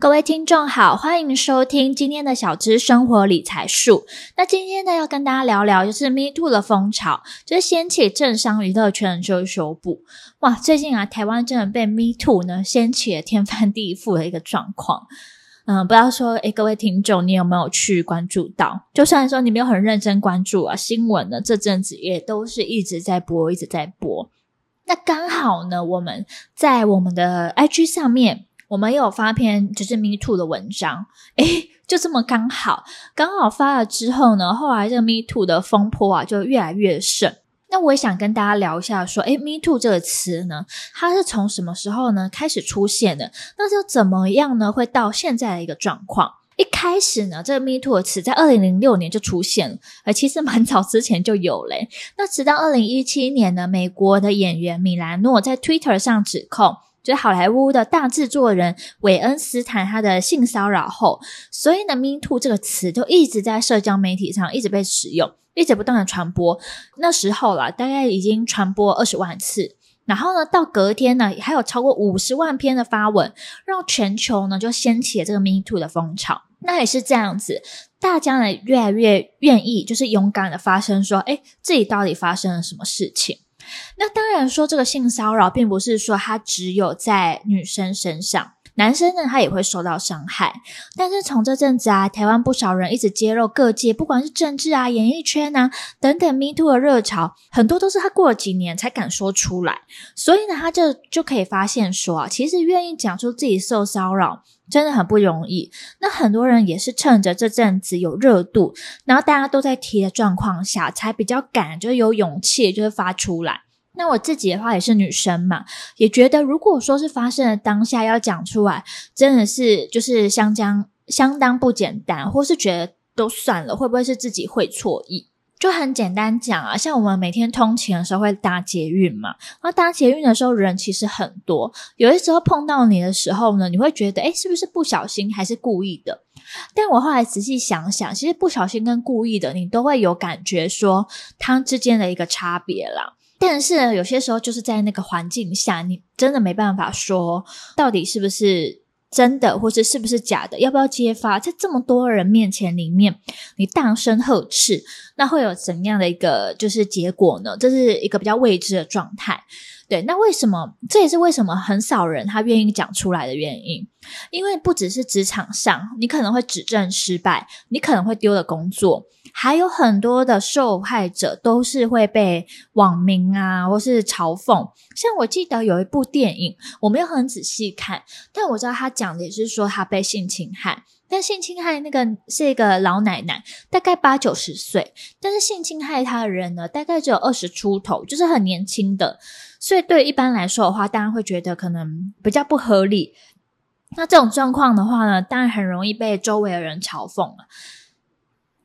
各位听众好，欢迎收听今天的小资生活理财术。那今天呢，要跟大家聊聊，就是 Me Too 的风潮，就是掀起政商娱乐圈的遮羞布。哇，最近啊，台湾真的被 Me Too 呢掀起了天翻地覆的一个状况。嗯，不要说，诶，各位听众，你有没有去关注到？就算说你没有很认真关注啊，新闻呢，这阵子也都是一直在播，一直在播。那刚好呢，我们在我们的 IG 上面。我们有发篇就是 Me Too 的文章，诶，就这么刚好，刚好发了之后呢，后来这个 Me Too 的风波啊就越来越盛。那我也想跟大家聊一下，说，诶，Me Too 这个词呢，它是从什么时候呢开始出现的？那就怎么样呢？会到现在的一个状况？一开始呢，这个 Me Too 的词在二零零六年就出现了，而其实蛮早之前就有嘞。那直到二零一七年呢，美国的演员米兰诺在 Twitter 上指控。就是好莱坞的大制作人韦恩斯坦他的性骚扰后，所以呢，Me Too 这个词就一直在社交媒体上一直被使用，一直不断的传播。那时候啦，大概已经传播二十万次，然后呢，到隔天呢，还有超过五十万篇的发文，让全球呢就掀起了这个 Me Too 的风潮。那也是这样子，大家呢越来越愿意就是勇敢的发声，说，诶，自己到底发生了什么事情？那当然说，这个性骚扰并不是说它只有在女生身上，男生呢他也会受到伤害。但是从这阵子啊，台湾不少人一直揭露各界，不管是政治啊、演艺圈啊等等，Me Too 的热潮，很多都是他过了几年才敢说出来。所以呢，他就就可以发现说啊，其实愿意讲出自己受骚扰真的很不容易。那很多人也是趁着这阵子有热度，然后大家都在提的状况下，才比较敢，就是有勇气，就是发出来。那我自己的话也是女生嘛，也觉得如果说是发生的当下要讲出来，真的是就是相当相当不简单，或是觉得都算了，会不会是自己会错意？就很简单讲啊，像我们每天通勤的时候会搭捷运嘛，然后搭捷运的时候人其实很多，有的时候碰到你的时候呢，你会觉得诶，是不是不小心还是故意的？但我后来仔细想想，其实不小心跟故意的，你都会有感觉说它之间的一个差别啦。但是有些时候就是在那个环境下，你真的没办法说到底是不是真的，或是是不是假的，要不要揭发？在这么多人面前里面，你大声呵斥，那会有怎样的一个就是结果呢？这是一个比较未知的状态。对，那为什么？这也是为什么很少人他愿意讲出来的原因。因为不只是职场上，你可能会指证失败，你可能会丢了工作，还有很多的受害者都是会被网民啊，或是嘲讽。像我记得有一部电影，我没有很仔细看，但我知道他讲的也是说他被性侵害。但性侵害那个是一个老奶奶，大概八九十岁，但是性侵害她的人呢，大概只有二十出头，就是很年轻的。所以对一般来说的话，当然会觉得可能比较不合理。那这种状况的话呢，当然很容易被周围的人嘲讽了，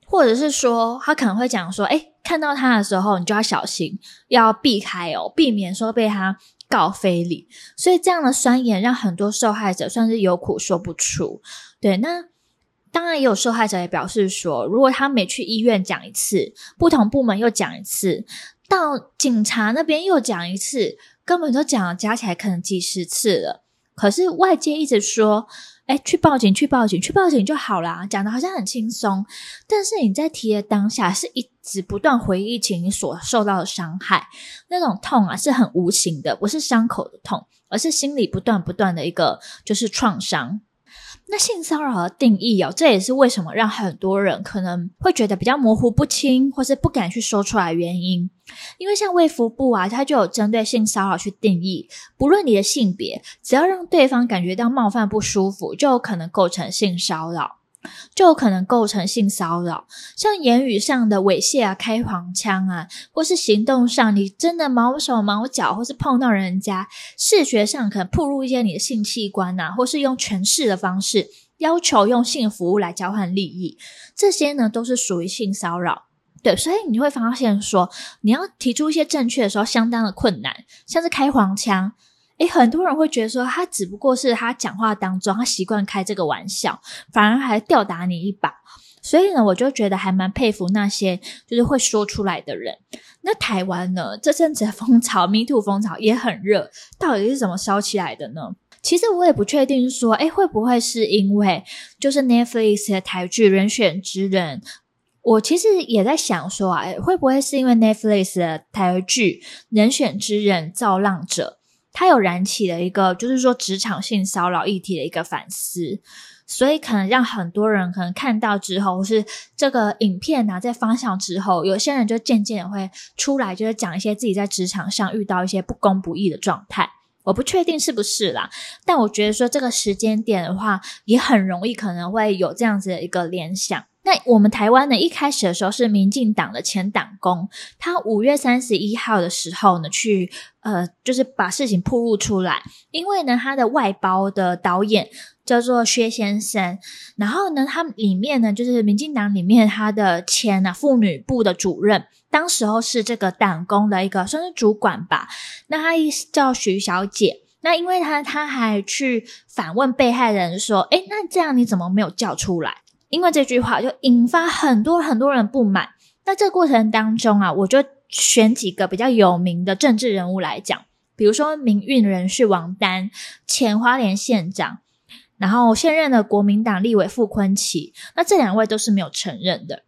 或者是说他可能会讲说：“诶，看到他的时候，你就要小心，要避开哦，避免说被他告非礼。”所以这样的酸言让很多受害者算是有苦说不出。对，那。当然，也有受害者也表示说，如果他每去医院讲一次，不同部门又讲一次，到警察那边又讲一次，根本都讲了加起来可能几十次了。可是外界一直说，哎，去报警，去报警，去报警就好啦，讲的好像很轻松。但是你在提的当下，是一直不断回忆起你所受到的伤害，那种痛啊，是很无形的，不是伤口的痛，而是心里不断不断的一个就是创伤。那性骚扰的定义哦，这也是为什么让很多人可能会觉得比较模糊不清，或是不敢去说出来原因。因为像卫福部啊，它就有针对性骚扰去定义，不论你的性别，只要让对方感觉到冒犯不舒服，就有可能构成性骚扰。就有可能构成性骚扰，像言语上的猥亵啊、开黄腔啊，或是行动上你真的毛手毛脚，或是碰到人家，视觉上可能暴露一些你的性器官呐、啊，或是用权势的方式要求用性服务来交换利益，这些呢都是属于性骚扰。对，所以你会发现说，你要提出一些正确的时候，相当的困难，像是开黄腔。诶，很多人会觉得说，他只不过是他讲话当中他习惯开这个玩笑，反而还吊打你一把。所以呢，我就觉得还蛮佩服那些就是会说出来的人。那台湾呢，这阵子的风潮，Me Too 风潮也很热，到底是怎么烧起来的呢？其实我也不确定说，诶，会不会是因为就是 Netflix 的台剧《人选之人》？我其实也在想说啊，会不会是因为 Netflix 的台剧《人选之人造浪者》，它有燃起了一个就是说职场性骚扰议题的一个反思，所以可能让很多人可能看到之后，是这个影片拿在方向之后，有些人就渐渐的会出来，就是讲一些自己在职场上遇到一些不公不义的状态。我不确定是不是啦，但我觉得说这个时间点的话，也很容易可能会有这样子的一个联想。那我们台湾呢，一开始的时候是民进党的前党工，他五月三十一号的时候呢，去呃，就是把事情曝露出来，因为呢，他的外包的导演叫做薛先生，然后呢，他里面呢，就是民进党里面他的前啊妇女部的主任，当时候是这个党工的一个算是主管吧，那他一叫徐小姐，那因为他他还去反问被害人说，诶，那这样你怎么没有叫出来？因为这句话就引发很多很多人不满。那这个过程当中啊，我就选几个比较有名的政治人物来讲，比如说民运人士王丹，前花莲县长，然后现任的国民党立委傅崐萁，那这两位都是没有承认的。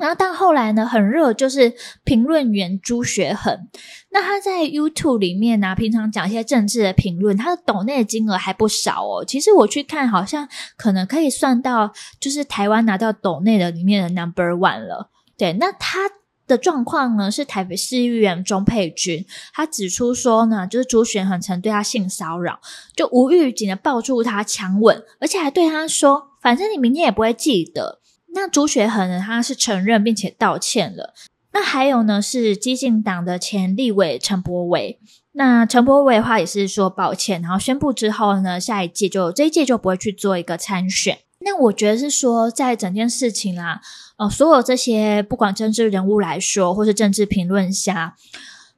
然后到后来呢，很热就是评论员朱学恒，那他在 YouTube 里面呢、啊，平常讲一些政治的评论，他的抖内的金额还不少哦。其实我去看，好像可能可以算到就是台湾拿到抖内的里面的 Number One 了。对，那他的状况呢，是台北市议员钟沛君，他指出说呢，就是朱学恒曾对他性骚扰，就无预警的抱住他强吻，而且还对他说，反正你明天也不会记得。那朱学恒呢，他是承认并且道歉了。那还有呢，是激进党的前立委陈柏伟。那陈柏伟的话也是说抱歉，然后宣布之后呢，下一届就这一届就不会去做一个参选。那我觉得是说，在整件事情啦，呃，所有这些不管政治人物来说，或是政治评论家。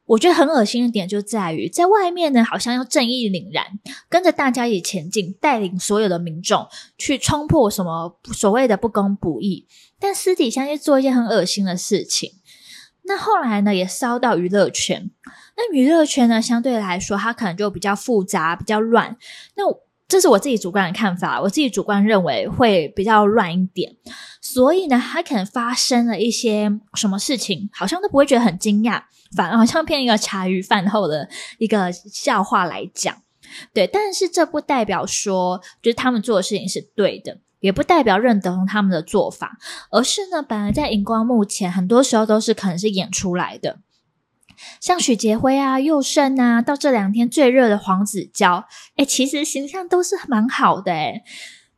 我觉得很恶心的点就在于，在外面呢，好像要正义凛然，跟着大家一起前进，带领所有的民众去冲破什么所谓的不公不义，但私底下又做一些很恶心的事情。那后来呢，也烧到娱乐圈。那娱乐圈呢，相对来说，它可能就比较复杂，比较乱。那这是我自己主观的看法，我自己主观认为会比较乱一点。所以呢，它可能发生了一些什么事情，好像都不会觉得很惊讶。反而好像骗一个茶余饭后的一个笑话来讲，对，但是这不代表说就是他们做的事情是对的，也不代表认同他们的做法，而是呢，本来在荧光幕前，很多时候都是可能是演出来的。像许杰辉啊、佑胜啊，到这两天最热的黄子佼，诶，其实形象都是蛮好的诶。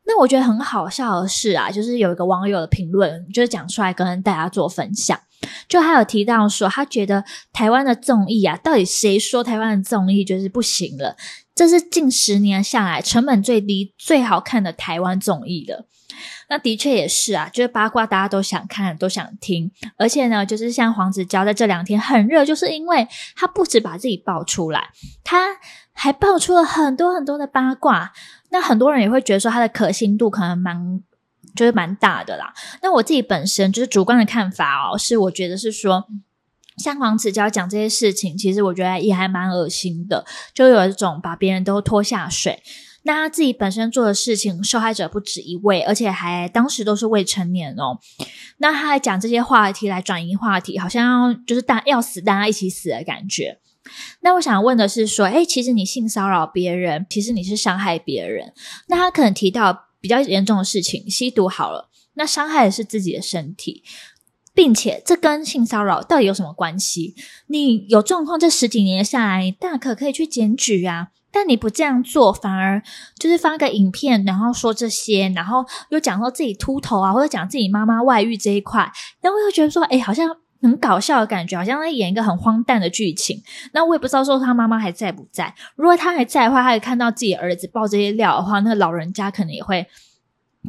那我觉得很好笑的是啊，就是有一个网友的评论，就是讲出来跟大家做分享。就还有提到说，他觉得台湾的综艺啊，到底谁说台湾的综艺就是不行了？这是近十年下来成本最低、最好看的台湾综艺了。那的确也是啊，就是八卦大家都想看、都想听，而且呢，就是像黄子佼在这两天很热，就是因为他不止把自己爆出来，他还爆出了很多很多的八卦。那很多人也会觉得说，他的可信度可能蛮。就是蛮大的啦。那我自己本身就是主观的看法哦，是我觉得是说，像黄子佼讲这些事情，其实我觉得也还蛮恶心的，就有一种把别人都拖下水。那他自己本身做的事情，受害者不止一位，而且还当时都是未成年哦。那他还讲这些话题来转移话题，好像要就是大要死，大家一起死的感觉。那我想问的是说，诶，其实你性骚扰别人，其实你是伤害别人。那他可能提到。比较严重的事情，吸毒好了，那伤害的是自己的身体，并且这跟性骚扰到底有什么关系？你有状况，这十几年下来，你大可可以去检举啊，但你不这样做，反而就是发个影片，然后说这些，然后又讲说自己秃头啊，或者讲自己妈妈外遇这一块，然后又觉得说，诶，好像很搞笑的感觉，好像在演一个很荒诞的剧情。那我也不知道说他妈妈还在不在。如果他还在的话，他也看到自己儿子爆这些料的话，那个老人家可能也会。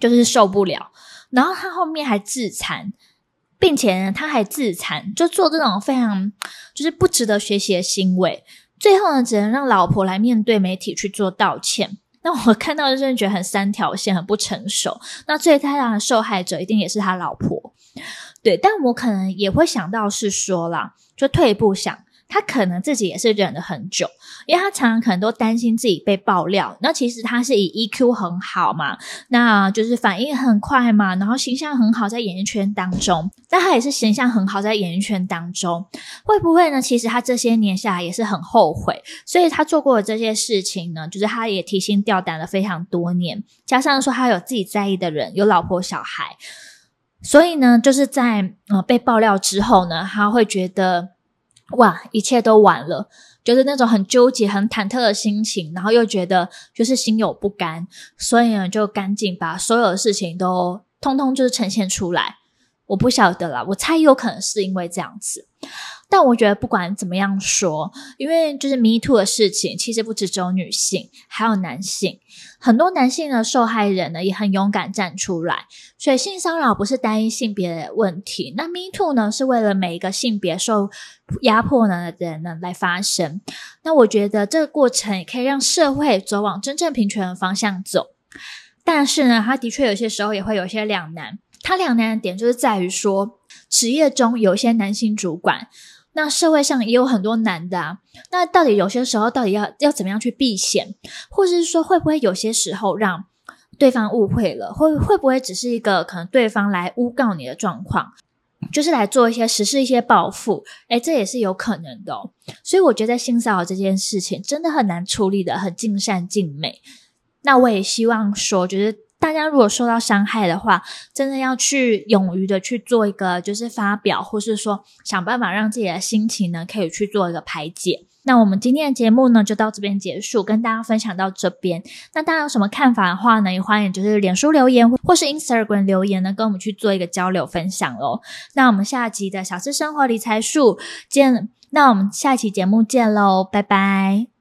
就是受不了，然后他后面还自残，并且呢，他还自残，就做这种非常就是不值得学习的行为。最后呢，只能让老婆来面对媒体去做道歉。那我看到就真的觉得很三条线，很不成熟。那最大的受害者一定也是他老婆，对。但我可能也会想到是说啦，就退一步想。他可能自己也是忍了很久，因为他常常可能都担心自己被爆料。那其实他是以 EQ 很好嘛，那就是反应很快嘛，然后形象很好，在演艺圈当中。但他也是形象很好，在演艺圈当中，会不会呢？其实他这些年下来也是很后悔，所以他做过的这些事情呢，就是他也提心吊胆了非常多年。加上说他有自己在意的人，有老婆小孩，所以呢，就是在呃被爆料之后呢，他会觉得。哇，一切都晚了，就是那种很纠结、很忐忑的心情，然后又觉得就是心有不甘，所以呢，就赶紧把所有的事情都通通就是呈现出来。我不晓得啦，我猜有可能是因为这样子。但我觉得不管怎么样说，因为就是 Me Too 的事情，其实不只只有女性，还有男性。很多男性的受害人呢，也很勇敢站出来。所以性骚扰不是单一性别的问题，那 Me Too 呢，是为了每一个性别受压迫呢的人呢来发声。那我觉得这个过程也可以让社会走往真正平权的方向走。但是呢，他的确有些时候也会有些两难。他两难的点就是在于说，职业中有些男性主管。那社会上也有很多男的啊，那到底有些时候到底要要怎么样去避险，或者是说会不会有些时候让对方误会了，会会不会只是一个可能对方来诬告你的状况，就是来做一些实施一些报复，诶，这也是有可能的哦。所以我觉得性骚扰这件事情真的很难处理的很尽善尽美。那我也希望说，就是。大家如果受到伤害的话，真的要去勇于的去做一个，就是发表，或是说想办法让自己的心情呢，可以去做一个排解。那我们今天的节目呢，就到这边结束，跟大家分享到这边。那大家有什么看法的话呢，也欢迎就是脸书留言或是 Instagram 留言呢，跟我们去做一个交流分享喽。那我们下集的小资生活理财术见，那我们下期节目见喽，拜拜。